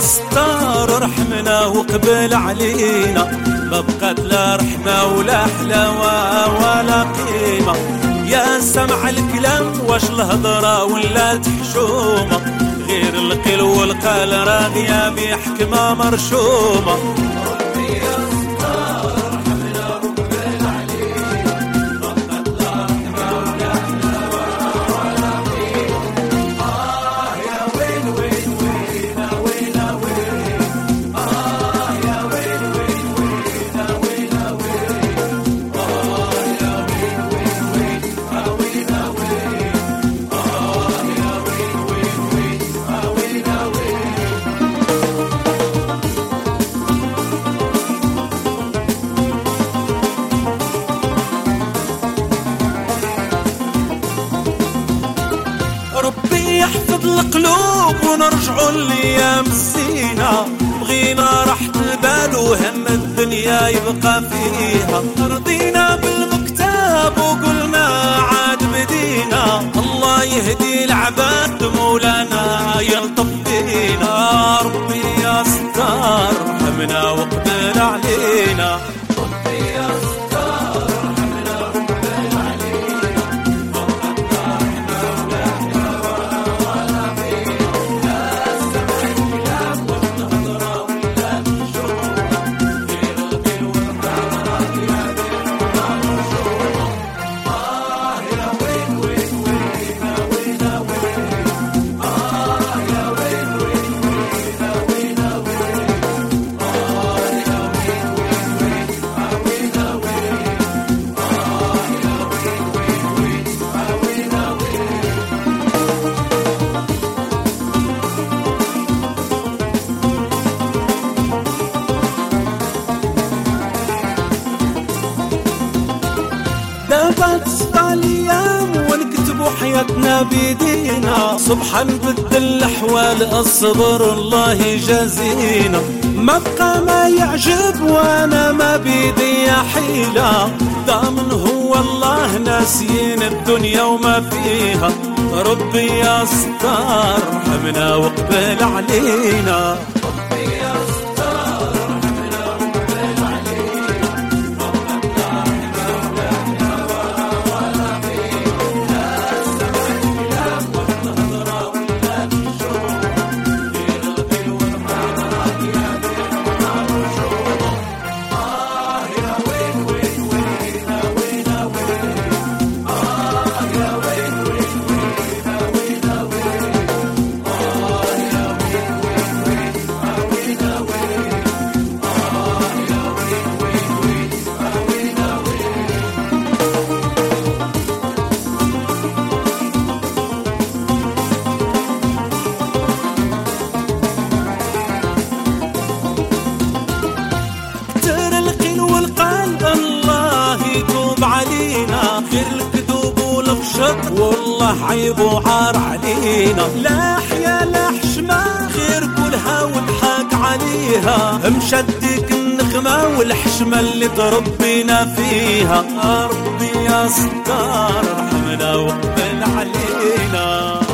ستار ارحمنا وقبل علينا ما بقت لا رحمة ولا حلاوة ولا قيمة. يا سمع الكلام واش الهضرة ولا تحشومة غير القيل والقال راغية بحكمة مرشومة. يحفظ القلوب ونرجعوا الأيام الزينة. بغينا راحة البال وهم الدنيا يبقى فيها. رضينا بالمكتاب وقلنا عاد بدينا. الله يهدي العباد مولانا يلطف بينا ربي يا ستار رحمنا وقبل علينا. حياتنا بيدينا. صبحا نبدل الاحوال الصبر الله يجازينا ما بقى ما يعجب وأنا ما بيدي حيلة. دامن هو الله ناسيين الدنيا وما فيها. ربي يا ستار رحمنا وقبل علينا. الشط والله عيب وعار علينا. لا حيا لا حشمة غير كلها وضحك عليها. مشدك النخمة والحشمة اللي تربينا فيها. ربي يا ستار رحمنا وقبل علينا.